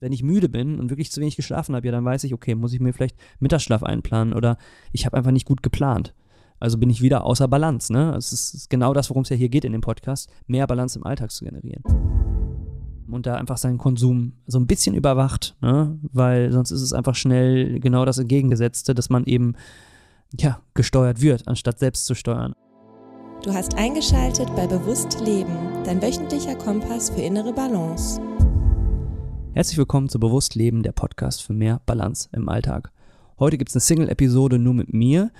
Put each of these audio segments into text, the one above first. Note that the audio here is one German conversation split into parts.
Wenn ich müde bin und wirklich zu wenig geschlafen habe, ja, dann weiß ich, okay, muss ich mir vielleicht Mittagsschlaf einplanen oder ich habe einfach nicht gut geplant. Also bin ich wieder außer Balance, ne? Es ist genau das, worum es ja hier geht in dem Podcast, mehr Balance im Alltag zu generieren. Und da einfach seinen Konsum so ein bisschen überwacht, ne? Weil sonst ist es einfach schnell genau das Entgegengesetzte, dass man eben, ja, gesteuert wird, anstatt selbst zu steuern. Du hast eingeschaltet bei Bewusst Leben, dein wöchentlicher Kompass für innere Balance. Herzlich willkommen zu Bewusst Leben, der Podcast für mehr Balance im Alltag. Heute gibt es eine Single-Episode nur mit mir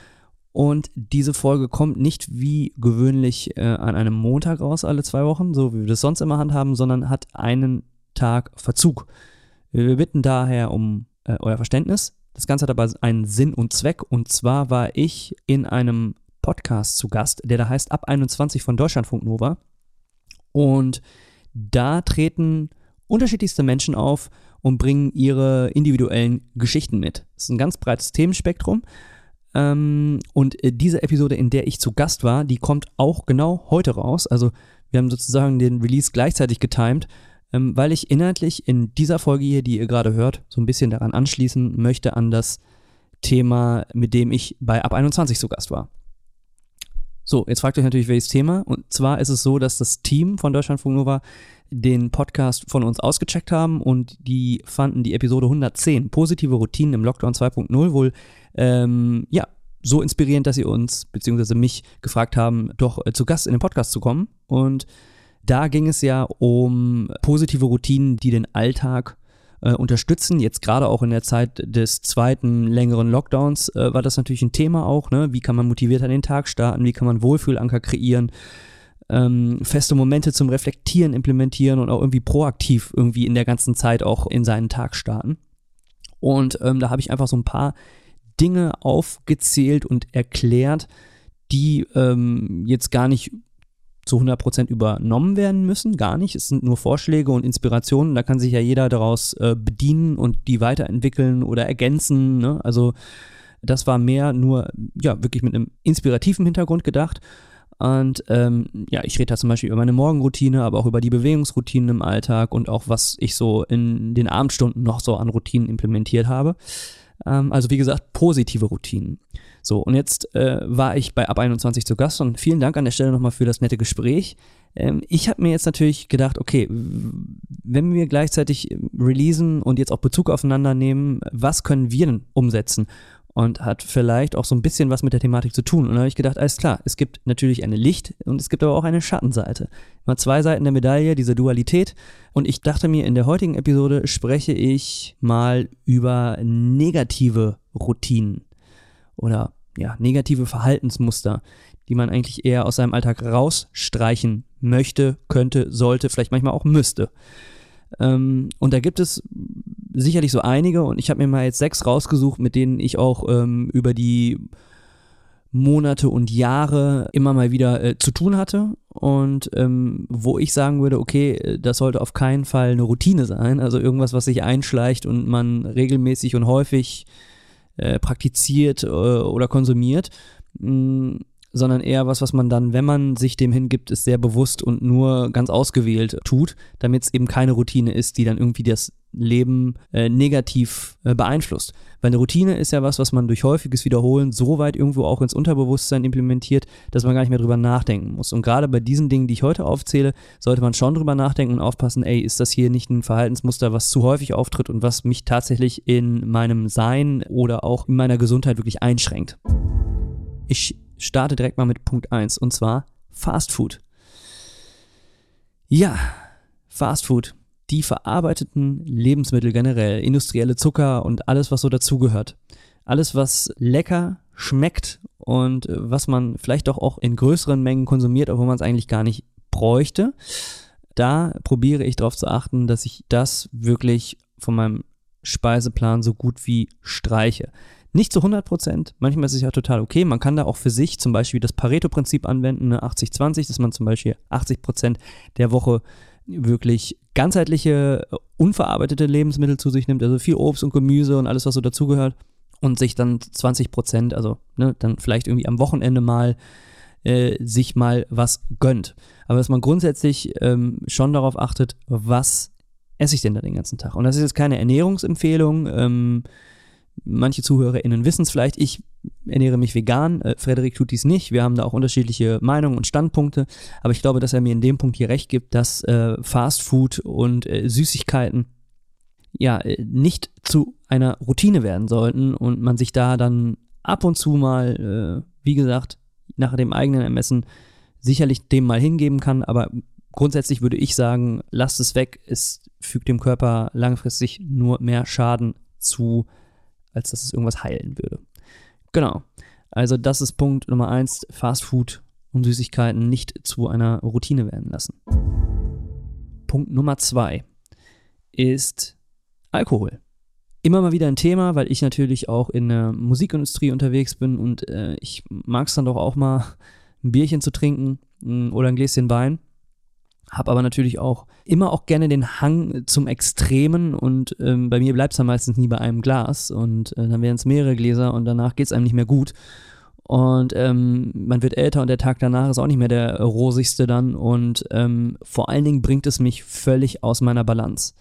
und diese Folge kommt nicht wie gewöhnlich äh, an einem Montag raus, alle zwei Wochen, so wie wir das sonst immer handhaben, sondern hat einen Tag Verzug. Wir bitten daher um äh, euer Verständnis. Das Ganze hat aber einen Sinn und Zweck und zwar war ich in einem Podcast zu Gast, der da heißt Ab 21 von Deutschlandfunk Nova und da treten unterschiedlichste Menschen auf und bringen ihre individuellen Geschichten mit. Es ist ein ganz breites Themenspektrum. Ähm, und äh, diese Episode, in der ich zu Gast war, die kommt auch genau heute raus. Also wir haben sozusagen den Release gleichzeitig getimed, ähm, weil ich inhaltlich in dieser Folge hier, die ihr gerade hört, so ein bisschen daran anschließen möchte an das Thema, mit dem ich bei Ab 21 zu Gast war. So, jetzt fragt euch natürlich, welches Thema. Und zwar ist es so, dass das Team von Deutschlandfunk Nova den Podcast von uns ausgecheckt haben und die fanden die Episode 110, positive Routinen im Lockdown 2.0, wohl ähm, ja, so inspirierend, dass sie uns bzw. mich gefragt haben, doch äh, zu Gast in den Podcast zu kommen. Und da ging es ja um positive Routinen, die den Alltag äh, unterstützen. Jetzt gerade auch in der Zeit des zweiten längeren Lockdowns äh, war das natürlich ein Thema auch. Ne? Wie kann man motiviert an den Tag starten? Wie kann man Wohlfühlanker kreieren? ähm, feste Momente zum Reflektieren implementieren und auch irgendwie proaktiv irgendwie in der ganzen Zeit auch in seinen Tag starten. Und ähm, da habe ich einfach so ein paar Dinge aufgezählt und erklärt, die ähm, jetzt gar nicht zu 100% übernommen werden müssen, gar nicht. Es sind nur Vorschläge und Inspirationen, da kann sich ja jeder daraus äh, bedienen und die weiterentwickeln oder ergänzen. Ne? Also das war mehr nur, ja, wirklich mit einem inspirativen Hintergrund gedacht. Und ähm, ja, ich rede da zum Beispiel über meine Morgenroutine, aber auch über die Bewegungsroutinen im Alltag und auch was ich so in den Abendstunden noch so an Routinen implementiert habe. Ähm, also wie gesagt, positive Routinen. So, und jetzt äh, war ich bei Ab 21 zu Gast und vielen Dank an der Stelle nochmal für das nette Gespräch. Ähm, ich habe mir jetzt natürlich gedacht, okay, wenn wir gleichzeitig releasen und jetzt auch Bezug aufeinander nehmen, was können wir denn umsetzen? und hat vielleicht auch so ein bisschen was mit der Thematik zu tun. Und da habe ich gedacht, alles klar, es gibt natürlich eine Licht- und es gibt aber auch eine Schattenseite. Immer zwei Seiten der Medaille, diese Dualität. Und ich dachte mir, in der heutigen Episode spreche ich mal über negative Routinen oder ja, negative Verhaltensmuster, die man eigentlich eher aus seinem Alltag rausstreichen möchte, könnte, sollte, vielleicht manchmal auch müsste. Ähm, und da gibt es sicherlich so einige und ich habe mir mal jetzt sechs rausgesucht, mit denen ich auch ähm, über die Monate und Jahre immer mal wieder äh, zu tun hatte und ähm, wo ich sagen würde, okay, das sollte auf keinen Fall eine Routine sein, also irgendwas, was sich einschleicht und man regelmäßig und häufig äh, praktiziert äh, oder konsumiert. Mm, sondern eher was, was man dann, wenn man sich dem hingibt, ist sehr bewusst und nur ganz ausgewählt tut, damit es eben keine Routine ist, die dann irgendwie das Leben äh, negativ äh, beeinflusst. Weil eine Routine ist ja was, was man durch häufiges Wiederholen so weit irgendwo auch ins Unterbewusstsein implementiert, dass man gar nicht mehr drüber nachdenken muss. Und gerade bei diesen Dingen, die ich heute aufzähle, sollte man schon drüber nachdenken und aufpassen, ey, ist das hier nicht ein Verhaltensmuster, was zu häufig auftritt und was mich tatsächlich in meinem Sein oder auch in meiner Gesundheit wirklich einschränkt. Ich starte direkt mal mit Punkt 1 und zwar Fast Food. Ja, Fast Food. Die verarbeiteten Lebensmittel generell, industrielle Zucker und alles, was so dazugehört. Alles, was lecker schmeckt und was man vielleicht doch auch in größeren Mengen konsumiert, obwohl man es eigentlich gar nicht bräuchte. Da probiere ich darauf zu achten, dass ich das wirklich von meinem Speiseplan so gut wie streiche. Nicht zu 100 Prozent. Manchmal ist es ja total okay. Man kann da auch für sich zum Beispiel das Pareto-Prinzip anwenden, ne? 80-20, dass man zum Beispiel 80 Prozent der Woche wirklich ganzheitliche, unverarbeitete Lebensmittel zu sich nimmt, also viel Obst und Gemüse und alles, was so dazugehört und sich dann 20 Prozent, also ne, dann vielleicht irgendwie am Wochenende mal äh, sich mal was gönnt. Aber dass man grundsätzlich ähm, schon darauf achtet, was esse ich denn da den ganzen Tag? Und das ist jetzt keine Ernährungsempfehlung. Ähm, manche ZuhörerInnen wissen es vielleicht. Ich ernähre mich vegan. Äh, Frederik tut dies nicht. Wir haben da auch unterschiedliche Meinungen und Standpunkte. Aber ich glaube, dass er mir in dem Punkt hier recht gibt, dass äh, Fast Food und äh, Süßigkeiten ja äh, nicht zu einer Routine werden sollten und man sich da dann ab und zu mal, äh, wie gesagt, nach dem eigenen Ermessen sicherlich dem mal hingeben kann, aber grundsätzlich würde ich sagen, lasst es weg, es fügt dem Körper langfristig nur mehr Schaden zu, als dass es irgendwas heilen würde. Genau. Also das ist Punkt Nummer eins, Fast Food und Süßigkeiten nicht zu einer Routine werden lassen. Punkt Nummer zwei ist Alkohol. Immer mal wieder ein Thema, weil ich natürlich auch in der Musikindustrie unterwegs bin und äh, ich mag es dann doch auch mal ein Bierchen zu trinken mm, oder ein Gläschen Wein. Hab aber natürlich auch immer auch gerne den Hang zum Extremen und ähm, bei mir bleibt es dann meistens nie bei einem Glas und äh, dann werden es mehrere Gläser und danach geht es einem nicht mehr gut. Und ähm, man wird älter und der Tag danach ist auch nicht mehr der rosigste dann und ähm, vor allen Dingen bringt es mich völlig aus meiner Balance.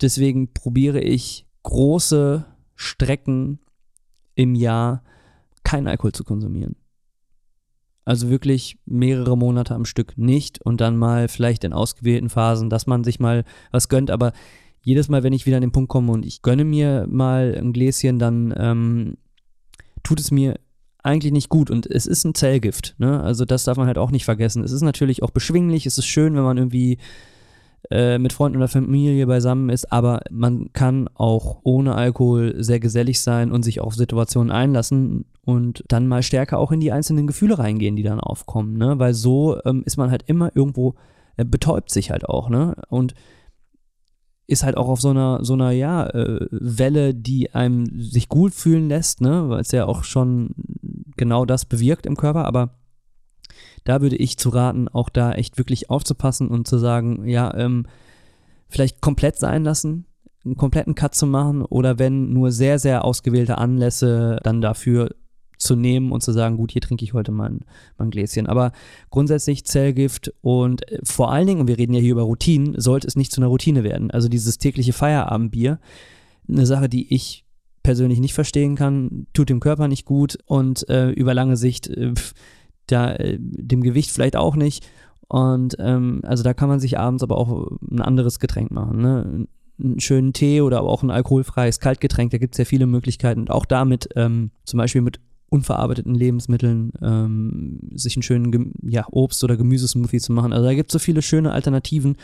Deswegen probiere ich große Strecken im Jahr keinen Alkohol zu konsumieren. Also wirklich mehrere Monate am Stück nicht und dann mal vielleicht in ausgewählten Phasen, dass man sich mal was gönnt. Aber jedes Mal, wenn ich wieder an den Punkt komme und ich gönne mir mal ein Gläschen, dann ähm, tut es mir eigentlich nicht gut und es ist ein Zellgift. Ne? Also das darf man halt auch nicht vergessen. Es ist natürlich auch beschwinglich, es ist schön, wenn man irgendwie äh, mit Freunden oder Familie beisammen ist, aber man kann auch ohne Alkohol sehr gesellig sein und sich auf Situationen einlassen und dann mal stärker auch in die einzelnen Gefühle reingehen, die dann aufkommen, ne? Weil so ähm, ist man halt immer irgendwo, äh, betäubt sich halt auch, ne? Und ist halt auch auf so einer, so einer, ja, äh, Welle, die einem sich gut fühlen lässt, ne? Weil es ja auch schon genau das bewirkt im Körper, aber da würde ich zu raten, auch da echt wirklich aufzupassen und zu sagen, ja, ähm, vielleicht komplett sein lassen, einen kompletten Cut zu machen oder wenn nur sehr, sehr ausgewählte Anlässe dann dafür zu nehmen und zu sagen, gut, hier trinke ich heute mal ein, mal ein Gläschen. Aber grundsätzlich Zellgift und äh, vor allen Dingen, und wir reden ja hier über Routinen, sollte es nicht zu einer Routine werden. Also dieses tägliche Feierabendbier, eine Sache, die ich persönlich nicht verstehen kann, tut dem Körper nicht gut und äh, über lange Sicht äh, da, äh, dem Gewicht vielleicht auch nicht. Und ähm, also da kann man sich abends aber auch ein anderes Getränk machen. Ne? Einen schönen Tee oder auch ein alkoholfreies Kaltgetränk, da gibt es ja viele Möglichkeiten. Und auch damit, ähm, zum Beispiel mit unverarbeiteten Lebensmitteln, ähm, sich einen schönen ja, Obst- oder Gemüsesmoothie zu machen. Also da gibt es so viele schöne Alternativen,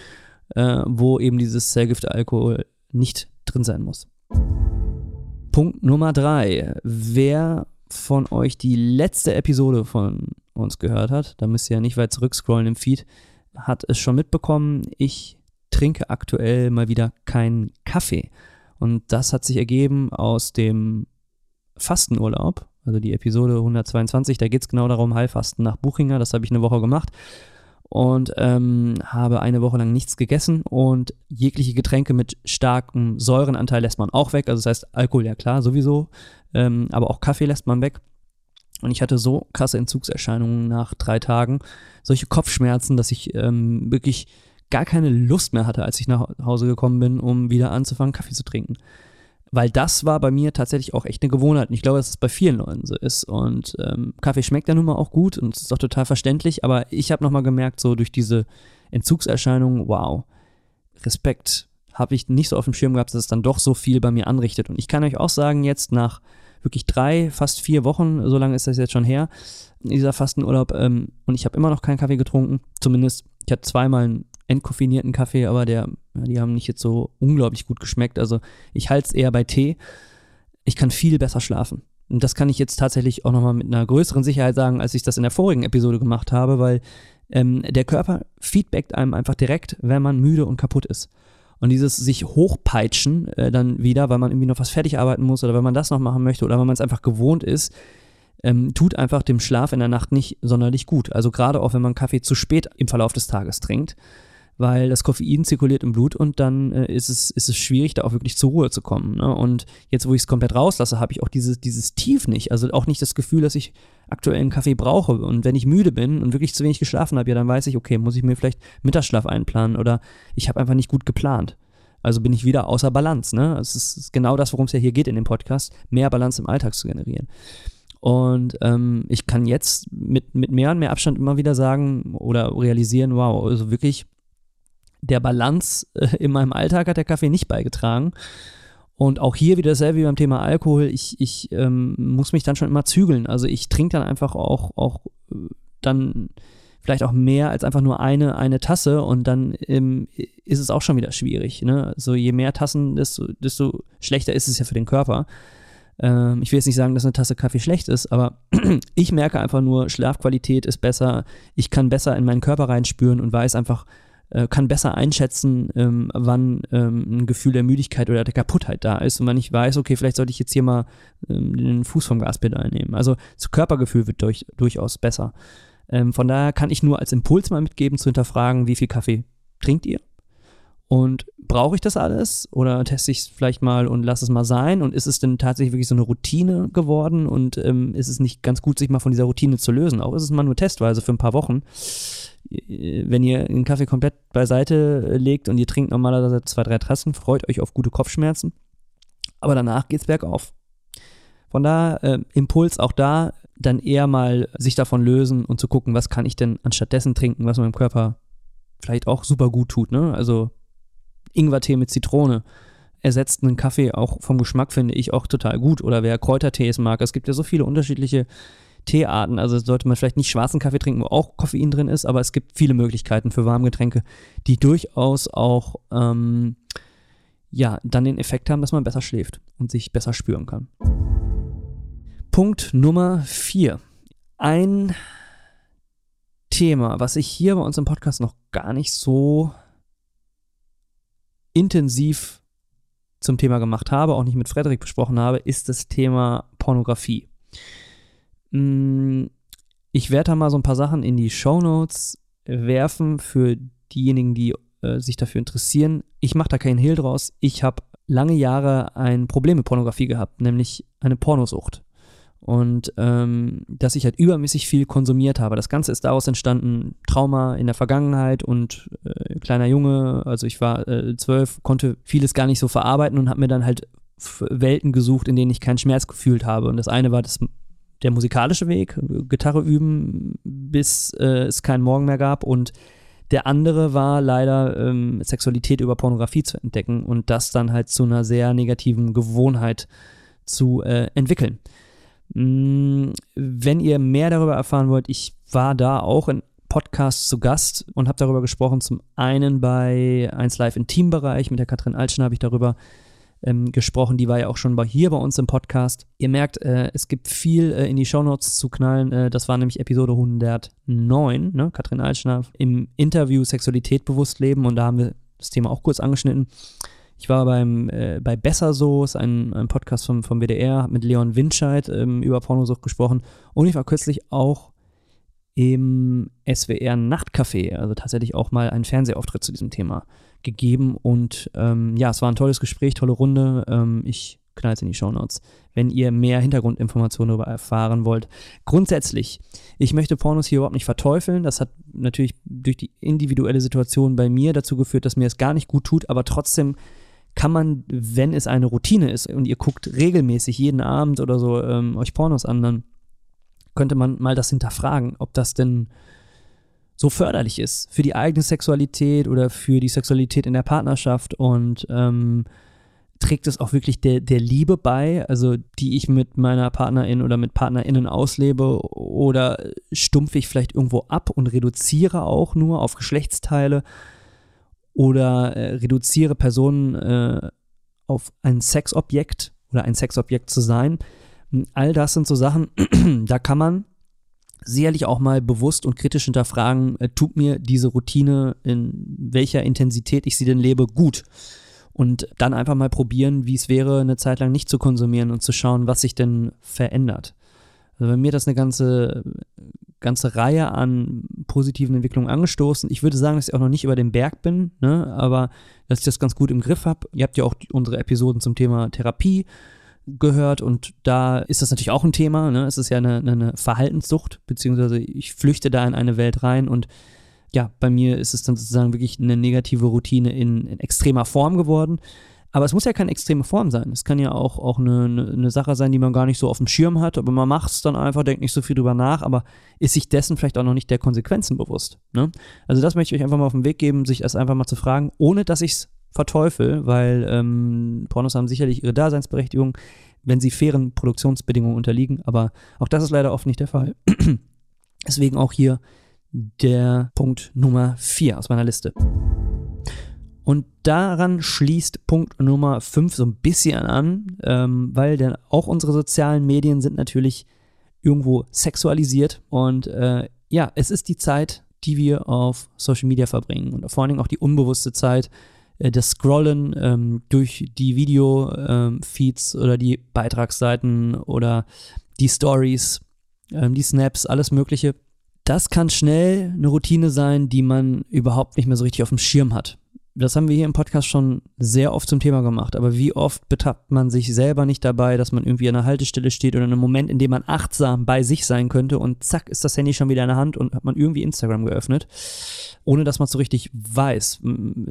äh, wo eben dieses Zellgift-Alkohol nicht drin sein muss. Punkt Nummer drei. Wer von euch die letzte Episode von uns gehört hat, da müsst ihr ja nicht weit zurückscrollen im Feed, hat es schon mitbekommen, ich trinke aktuell mal wieder keinen Kaffee. Und das hat sich ergeben aus dem Fastenurlaub, also die Episode 122, da geht es genau darum, Heilfasten nach Buchinger, das habe ich eine Woche gemacht und ähm, habe eine Woche lang nichts gegessen und jegliche Getränke mit starkem Säurenanteil lässt man auch weg. Also das heißt Alkohol ja klar sowieso, ähm, aber auch Kaffee lässt man weg. Und ich hatte so krasse Entzugserscheinungen nach drei Tagen, solche Kopfschmerzen, dass ich ähm, wirklich gar keine Lust mehr hatte, als ich nach Hause gekommen bin, um wieder anzufangen, Kaffee zu trinken. Weil das war bei mir tatsächlich auch echt eine Gewohnheit. Und ich glaube, dass es bei vielen Leuten so ist. Und ähm, Kaffee schmeckt ja nun mal auch gut und ist auch total verständlich. Aber ich habe nochmal gemerkt, so durch diese Entzugserscheinungen, wow, Respekt, habe ich nicht so auf dem Schirm gehabt, dass es dann doch so viel bei mir anrichtet. Und ich kann euch auch sagen, jetzt nach wirklich drei, fast vier Wochen, so lange ist das jetzt schon her, dieser Fastenurlaub, ähm, und ich habe immer noch keinen Kaffee getrunken. Zumindest, ich hatte zweimal einen entkoffinierten Kaffee, aber der, die haben nicht jetzt so unglaublich gut geschmeckt. Also ich halte es eher bei Tee. Ich kann viel besser schlafen. Und das kann ich jetzt tatsächlich auch nochmal mit einer größeren Sicherheit sagen, als ich das in der vorigen Episode gemacht habe, weil ähm, der Körper feedbackt einem einfach direkt, wenn man müde und kaputt ist. Und dieses sich hochpeitschen äh, dann wieder, weil man irgendwie noch was fertig arbeiten muss oder wenn man das noch machen möchte oder wenn man es einfach gewohnt ist, ähm, tut einfach dem Schlaf in der Nacht nicht sonderlich gut. Also gerade auch wenn man Kaffee zu spät im Verlauf des Tages trinkt weil das Koffein zirkuliert im Blut und dann äh, ist, es, ist es schwierig, da auch wirklich zur Ruhe zu kommen. Ne? Und jetzt, wo ich es komplett rauslasse, habe ich auch dieses, dieses Tief nicht. Also auch nicht das Gefühl, dass ich aktuell einen Kaffee brauche. Und wenn ich müde bin und wirklich zu wenig geschlafen habe, ja, dann weiß ich, okay, muss ich mir vielleicht Mittagsschlaf einplanen oder ich habe einfach nicht gut geplant. Also bin ich wieder außer Balance. Ne? Es ist genau das, worum es ja hier geht in dem Podcast, mehr Balance im Alltag zu generieren. Und ähm, ich kann jetzt mit, mit mehr und mehr Abstand immer wieder sagen oder realisieren, wow, also wirklich der Balance äh, in meinem Alltag hat der Kaffee nicht beigetragen. Und auch hier wieder dasselbe wie beim Thema Alkohol. Ich, ich ähm, muss mich dann schon immer zügeln. Also ich trinke dann einfach auch, auch äh, dann vielleicht auch mehr als einfach nur eine, eine Tasse und dann ähm, ist es auch schon wieder schwierig. Ne? So je mehr Tassen, desto, desto schlechter ist es ja für den Körper. Ähm, ich will jetzt nicht sagen, dass eine Tasse Kaffee schlecht ist, aber ich merke einfach nur, Schlafqualität ist besser, ich kann besser in meinen Körper reinspüren und weiß einfach, äh, kann besser einschätzen, ähm, wann ähm, ein Gefühl der Müdigkeit oder der Kaputtheit da ist und wenn ich weiß, okay, vielleicht sollte ich jetzt hier mal ähm, den Fuß vom Gaspedal nehmen. Also das Körpergefühl wird durch, durchaus besser. Ähm, von daher kann ich nur als Impuls mal mitgeben, zu hinterfragen, wie viel Kaffee trinkt ihr? Und brauche ich das alles oder teste ich es vielleicht mal und lasse es mal sein? Und ist es denn tatsächlich wirklich so eine Routine geworden? Und ähm, ist es nicht ganz gut, sich mal von dieser Routine zu lösen? Auch ist es mal nur testweise für ein paar Wochen. Wenn ihr den Kaffee komplett beiseite legt und ihr trinkt normalerweise zwei, drei Tassen, freut euch auf gute Kopfschmerzen. Aber danach geht es bergauf. Von daher, äh, Impuls auch da, dann eher mal sich davon lösen und zu gucken, was kann ich denn anstattdessen trinken, was meinem Körper vielleicht auch super gut tut. Ne? Also Ingwertee mit Zitrone ersetzt einen Kaffee auch vom Geschmack, finde ich, auch total gut. Oder wer Kräutertees mag, es gibt ja so viele unterschiedliche Teearten. Also sollte man vielleicht nicht schwarzen Kaffee trinken, wo auch Koffein drin ist, aber es gibt viele Möglichkeiten für Warmgetränke, die durchaus auch ähm, ja, dann den Effekt haben, dass man besser schläft und sich besser spüren kann. Punkt Nummer vier. Ein Thema, was ich hier bei uns im Podcast noch gar nicht so intensiv zum Thema gemacht habe, auch nicht mit Frederik besprochen habe, ist das Thema Pornografie. Mm, ich werde da mal so ein paar Sachen in die Show Notes werfen für diejenigen, die äh, sich dafür interessieren. Ich mache da keinen Hehl draus. Ich habe lange Jahre ein Problem mit Pornografie gehabt, nämlich eine Pornosucht und ähm, dass ich halt übermäßig viel konsumiert habe. Das Ganze ist daraus entstanden, Trauma in der Vergangenheit und äh, kleiner Junge, also ich war äh, zwölf, konnte vieles gar nicht so verarbeiten und habe mir dann halt Welten gesucht, in denen ich keinen Schmerz gefühlt habe. Und das eine war das, der musikalische Weg, Gitarre üben, bis äh, es keinen Morgen mehr gab und der andere war leider ähm, Sexualität über Pornografie zu entdecken und das dann halt zu einer sehr negativen Gewohnheit zu äh, entwickeln. Mm, wenn ihr mehr darüber erfahren wollt, ich war da auch in Podcasts zu Gast und habe darüber gesprochen. Zum einen bei 1 Live im Teambereich mit der Katrin Altschen habe ich darüber ähm, gesprochen. Die war ja auch schon bei, hier bei uns im Podcast. Ihr merkt, äh, es gibt viel äh, in die Shownotes zu knallen. Äh, das war nämlich Episode 109, ne? Katrin Altschner im Interview Sexualität bewusst leben und da haben wir das Thema auch kurz angeschnitten. Ich war beim, äh, bei Besser So, ist ein, ein Podcast vom, vom WDR, mit Leon Winscheid ähm, über Pornosucht gesprochen. Und ich war kürzlich auch im SWR Nachtcafé, also tatsächlich auch mal einen Fernsehauftritt zu diesem Thema gegeben. Und ähm, ja, es war ein tolles Gespräch, tolle Runde. Ähm, ich knall es in die Shownotes, wenn ihr mehr Hintergrundinformationen darüber erfahren wollt. Grundsätzlich, ich möchte Pornos hier überhaupt nicht verteufeln. Das hat natürlich durch die individuelle Situation bei mir dazu geführt, dass mir es gar nicht gut tut, aber trotzdem kann man, wenn es eine Routine ist und ihr guckt regelmäßig jeden Abend oder so ähm, euch Pornos an, dann könnte man mal das hinterfragen, ob das denn so förderlich ist für die eigene Sexualität oder für die Sexualität in der Partnerschaft und ähm, trägt es auch wirklich der, der Liebe bei, also die ich mit meiner Partnerin oder mit PartnerInnen auslebe oder stumpfe ich vielleicht irgendwo ab und reduziere auch nur auf Geschlechtsteile oder äh, reduziere Personen äh, auf ein Sexobjekt oder ein Sexobjekt zu sein. All das sind so Sachen, da kann man sicherlich auch mal bewusst und kritisch hinterfragen, äh, tut mir diese Routine, in welcher Intensität ich sie denn lebe, gut? Und dann einfach mal probieren, wie es wäre, eine Zeit lang nicht zu konsumieren und zu schauen, was sich denn verändert. Also bei mir das eine ganze ganze Reihe an positiven Entwicklungen angestoßen. Ich würde sagen, dass ich auch noch nicht über den Berg bin, ne? aber dass ich das ganz gut im Griff habe. Ihr habt ja auch unsere Episoden zum Thema Therapie gehört und da ist das natürlich auch ein Thema. Ne? Es ist ja eine, eine Verhaltenssucht, beziehungsweise ich flüchte da in eine Welt rein und ja, bei mir ist es dann sozusagen wirklich eine negative Routine in, in extremer Form geworden. Aber es muss ja keine extreme Form sein. Es kann ja auch, auch eine, eine, Sache sein, die man gar nicht so auf dem Schirm hat, aber man macht es dann einfach, denkt nicht so viel drüber nach, aber ist sich dessen vielleicht auch noch nicht der Konsequenzen bewusst. Ne? Also das möchte ich euch einfach mal auf den Weg geben, sich das einfach mal zu fragen, ohne dass ich es verteufel, weil ähm, Pornos haben sicherlich ihre Daseinsberechtigung, wenn sie fairen Produktionsbedingungen unterliegen, aber auch das ist leider oft nicht der Fall. Deswegen auch hier der Punkt Nummer 4 aus meiner Liste. Und daran schließt Punkt Nummer 5 so ein bisschen an, ähm, weil denn auch unsere sozialen Medien sind natürlich irgendwo sexualisiert. Und äh, ja, es ist die Zeit, die wir auf Social Media verbringen. Und vor allen Dingen auch die unbewusste Zeit, äh, das Scrollen ähm, durch die Video-Feeds ähm, oder die Beitragsseiten oder die Stories, ähm, die Snaps, alles Mögliche. Das kann schnell eine Routine sein, die man überhaupt nicht mehr so richtig auf dem Schirm hat das haben wir hier im Podcast schon sehr oft zum Thema gemacht, aber wie oft betappt man sich selber nicht dabei, dass man irgendwie an einer Haltestelle steht oder in einem Moment, in dem man achtsam bei sich sein könnte und zack ist das Handy schon wieder in der Hand und hat man irgendwie Instagram geöffnet, ohne dass man es so richtig weiß.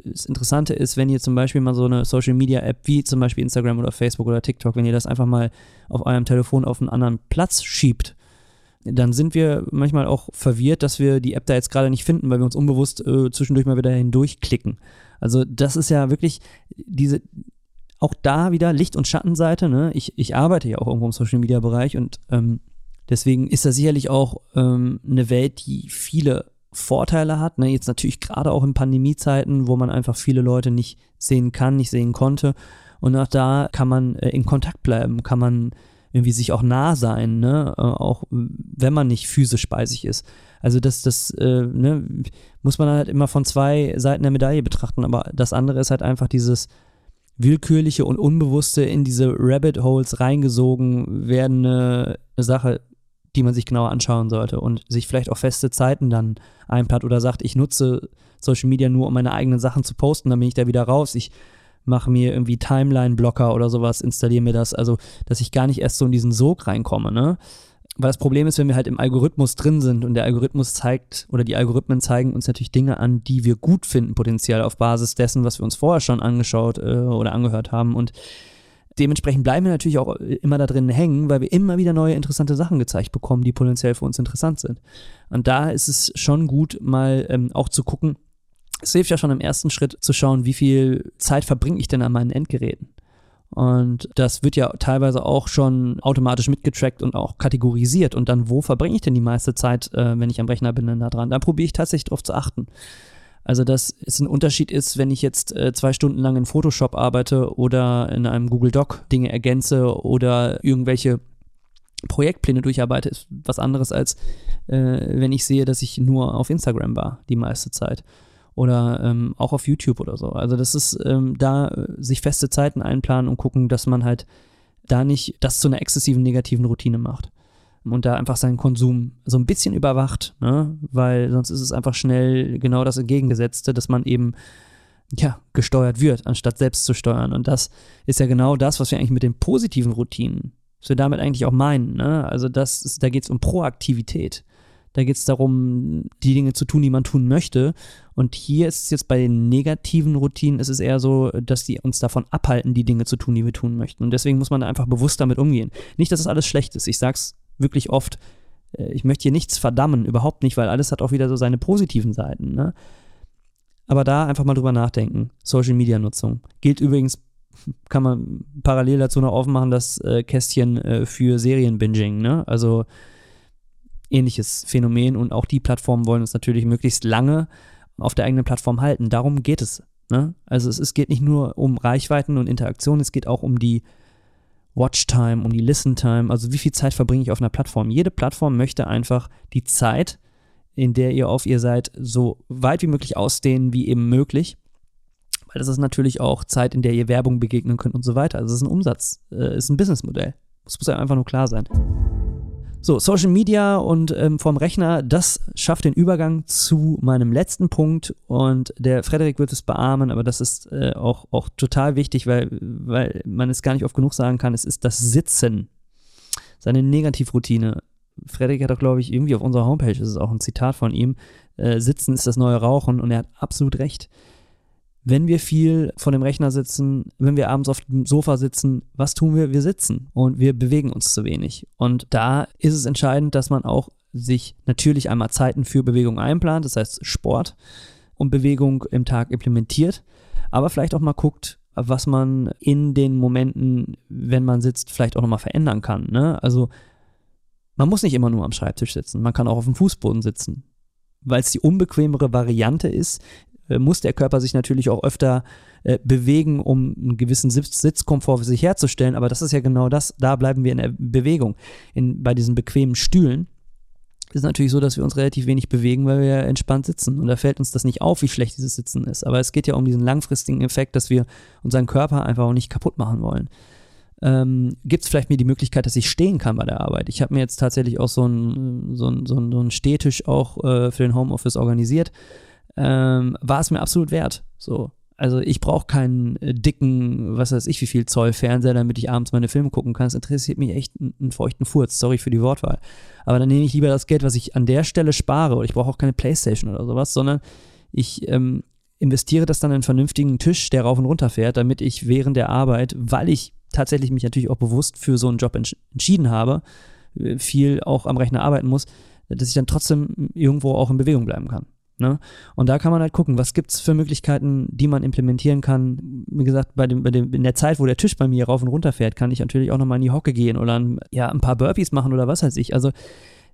Das Interessante ist, wenn ihr zum Beispiel mal so eine Social Media App wie zum Beispiel Instagram oder Facebook oder TikTok, wenn ihr das einfach mal auf eurem Telefon auf einen anderen Platz schiebt, dann sind wir manchmal auch verwirrt, dass wir die App da jetzt gerade nicht finden, weil wir uns unbewusst äh, zwischendurch mal wieder hindurchklicken. Also das ist ja wirklich diese, auch da wieder Licht- und Schattenseite. Ne? Ich, ich arbeite ja auch irgendwo im Social-Media-Bereich und ähm, deswegen ist das sicherlich auch ähm, eine Welt, die viele Vorteile hat. Ne? Jetzt natürlich gerade auch in Pandemiezeiten, wo man einfach viele Leute nicht sehen kann, nicht sehen konnte. Und auch da kann man äh, in Kontakt bleiben, kann man irgendwie sich auch nah sein, ne? Äh, auch wenn man nicht physisch bei sich ist. Also das, das äh, ne, muss man halt immer von zwei Seiten der Medaille betrachten. Aber das andere ist halt einfach dieses willkürliche und unbewusste in diese Rabbit Holes reingesogen werdende Sache, die man sich genauer anschauen sollte und sich vielleicht auch feste Zeiten dann einplant oder sagt, ich nutze Social Media nur, um meine eigenen Sachen zu posten, dann bin ich da wieder raus. Ich mache mir irgendwie Timeline-Blocker oder sowas, installiere mir das, also dass ich gar nicht erst so in diesen Sog reinkomme, ne? Weil das Problem ist, wenn wir halt im Algorithmus drin sind und der Algorithmus zeigt oder die Algorithmen zeigen uns natürlich Dinge an, die wir gut finden, potenziell auf Basis dessen, was wir uns vorher schon angeschaut äh, oder angehört haben. Und dementsprechend bleiben wir natürlich auch immer da drin hängen, weil wir immer wieder neue interessante Sachen gezeigt bekommen, die potenziell für uns interessant sind. Und da ist es schon gut, mal ähm, auch zu gucken, es hilft ja schon im ersten Schritt zu schauen, wie viel Zeit verbringe ich denn an meinen Endgeräten. Und das wird ja teilweise auch schon automatisch mitgetrackt und auch kategorisiert. Und dann, wo verbringe ich denn die meiste Zeit, äh, wenn ich am Rechner bin, dann da dran? Da probiere ich tatsächlich drauf zu achten. Also, dass es ein Unterschied ist, wenn ich jetzt äh, zwei Stunden lang in Photoshop arbeite oder in einem Google Doc Dinge ergänze oder irgendwelche Projektpläne durcharbeite, ist was anderes als äh, wenn ich sehe, dass ich nur auf Instagram war die meiste Zeit oder ähm, auch auf YouTube oder so. Also das ist ähm, da äh, sich feste Zeiten einplanen und gucken, dass man halt da nicht das zu einer exzessiven negativen Routine macht und da einfach seinen Konsum so ein bisschen überwacht, ne? weil sonst ist es einfach schnell genau das Entgegengesetzte, dass man eben ja, gesteuert wird, anstatt selbst zu steuern. Und das ist ja genau das, was wir eigentlich mit den positiven Routinen, was wir damit eigentlich auch meinen. Ne? Also das ist, da geht es um Proaktivität. Da geht es darum, die Dinge zu tun, die man tun möchte. Und hier ist es jetzt bei den negativen Routinen, ist es eher so, dass die uns davon abhalten, die Dinge zu tun, die wir tun möchten. Und deswegen muss man da einfach bewusst damit umgehen. Nicht, dass es alles schlecht ist. Ich sag's wirklich oft. Äh, ich möchte hier nichts verdammen, überhaupt nicht, weil alles hat auch wieder so seine positiven Seiten. Ne? Aber da einfach mal drüber nachdenken. Social Media Nutzung. Gilt übrigens, kann man parallel dazu noch aufmachen, das äh, Kästchen äh, für Serienbinging. Ne? Also ähnliches Phänomen und auch die Plattformen wollen uns natürlich möglichst lange auf der eigenen Plattform halten. Darum geht es. Ne? Also es, es geht nicht nur um Reichweiten und Interaktion, es geht auch um die Watchtime, um die Listen-Time, also wie viel Zeit verbringe ich auf einer Plattform. Jede Plattform möchte einfach die Zeit, in der ihr auf ihr seid, so weit wie möglich ausdehnen, wie eben möglich. Weil das ist natürlich auch Zeit, in der ihr Werbung begegnen könnt und so weiter. Also es ist ein Umsatz, äh, ist ein Businessmodell. Das muss einfach nur klar sein. So, Social Media und ähm, vom Rechner, das schafft den Übergang zu meinem letzten Punkt und der Frederik wird es beamen, aber das ist äh, auch, auch total wichtig, weil, weil man es gar nicht oft genug sagen kann, es ist das Sitzen. Seine Negativroutine Frederik hat doch, glaube ich, irgendwie auf unserer Homepage, das ist auch ein Zitat von ihm, äh, Sitzen ist das neue Rauchen und er hat absolut recht. Wenn wir viel vor dem Rechner sitzen, wenn wir abends auf dem Sofa sitzen, was tun wir? Wir sitzen und wir bewegen uns zu wenig. Und da ist es entscheidend, dass man auch sich natürlich einmal Zeiten für Bewegung einplant, das heißt Sport und Bewegung im Tag implementiert, aber vielleicht auch mal guckt, was man in den Momenten, wenn man sitzt, vielleicht auch nochmal verändern kann. Ne? Also man muss nicht immer nur am Schreibtisch sitzen, man kann auch auf dem Fußboden sitzen. Weil es die unbequemere Variante ist, muss der Körper sich natürlich auch öfter äh, bewegen, um einen gewissen Sitz Sitzkomfort für sich herzustellen. Aber das ist ja genau das, da bleiben wir in der Bewegung. In, bei diesen bequemen Stühlen ist es natürlich so, dass wir uns relativ wenig bewegen, weil wir ja entspannt sitzen. Und da fällt uns das nicht auf, wie schlecht dieses Sitzen ist. Aber es geht ja um diesen langfristigen Effekt, dass wir unseren Körper einfach auch nicht kaputt machen wollen ähm, gibt es vielleicht mir die Möglichkeit, dass ich stehen kann bei der Arbeit. Ich habe mir jetzt tatsächlich auch so einen so so ein, so ein Stehtisch auch äh, für den Homeoffice organisiert. Ähm, war es mir absolut wert. So. Also ich brauche keinen äh, dicken, was weiß ich, wie viel Zoll Fernseher, damit ich abends meine Filme gucken kann. Es interessiert mich echt einen, feuchten Furz. Sorry für die Wortwahl. Aber dann nehme ich lieber das Geld, was ich an der Stelle spare. Oder ich brauche auch keine Playstation oder sowas, sondern ich ähm, investiere das dann in einen vernünftigen Tisch, der rauf und runter fährt, damit ich während der Arbeit, weil ich tatsächlich mich natürlich auch bewusst für so einen Job entsch entschieden habe, äh, viel auch am Rechner arbeiten muss, dass ich dann trotzdem irgendwo auch in Bewegung bleiben kann. Ne? Und da kann man halt gucken, was gibt es für Möglichkeiten, die man implementieren kann. Wie gesagt, bei dem, bei dem, in der Zeit, wo der Tisch bei mir rauf und runter fährt, kann ich natürlich auch nochmal in die Hocke gehen oder ein, ja, ein paar Burpees machen oder was weiß ich. Also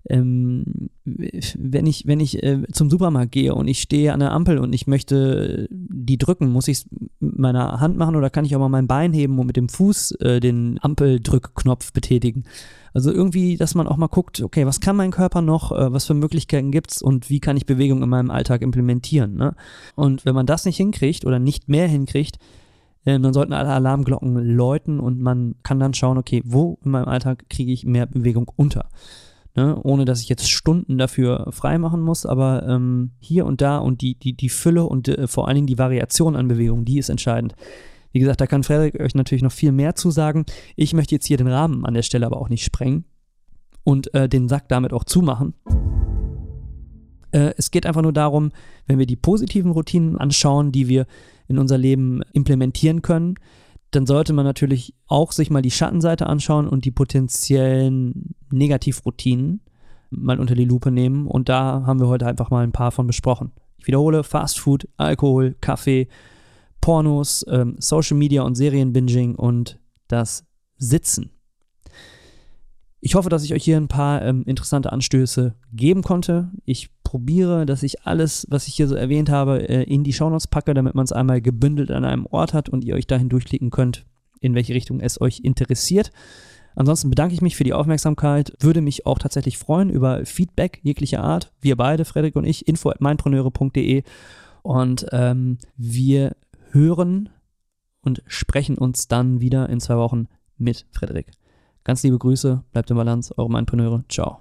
ähm, wenn ich, wenn ich äh, zum Supermarkt gehe und ich stehe an der Ampel und ich möchte die drücken, muss ich es mit meiner Hand machen oder kann ich auch mal mein Bein heben und mit dem Fuß äh, den Ampeldrückknopf betätigen? Also irgendwie, dass man auch mal guckt, okay, was kann mein Körper noch, äh, was für Möglichkeiten gibt es und wie kann ich Bewegung in meinem Alltag implementieren. Ne? Und wenn man das nicht hinkriegt oder nicht mehr hinkriegt, äh, dann sollten alle Alarmglocken läuten und man kann dann schauen, okay, wo in meinem Alltag kriege ich mehr Bewegung unter ne? ohne dass ich jetzt Stunden dafür freimachen muss, aber ähm, hier und da und die, die, die Fülle und äh, vor allen Dingen die Variation an Bewegungen, die ist entscheidend. Wie gesagt, da kann Frederik euch natürlich noch viel mehr zu sagen. Ich möchte jetzt hier den Rahmen an der Stelle aber auch nicht sprengen und äh, den Sack damit auch zumachen. Äh, es geht einfach nur darum, wenn wir die positiven Routinen anschauen, die wir in unser Leben implementieren können, dann sollte man natürlich auch sich mal die Schattenseite anschauen und die potenziellen Negativroutinen mal unter die Lupe nehmen. Und da haben wir heute einfach mal ein paar von besprochen. Ich wiederhole, Fast Food, Alkohol, Kaffee, Pornos, ähm, Social Media und Serienbinging und das Sitzen. Ich hoffe, dass ich euch hier ein paar ähm, interessante Anstöße geben konnte. Ich probiere, dass ich alles, was ich hier so erwähnt habe, äh, in die Shownotes packe, damit man es einmal gebündelt an einem Ort hat und ihr euch dahin durchklicken könnt, in welche Richtung es euch interessiert. Ansonsten bedanke ich mich für die Aufmerksamkeit, würde mich auch tatsächlich freuen über Feedback jeglicher Art. Wir beide, Frederik und ich, info at meinpreneure.de und ähm, wir hören und sprechen uns dann wieder in zwei Wochen mit Frederik. Ganz liebe Grüße, bleibt im Balance, eure Meinpreneure. Ciao.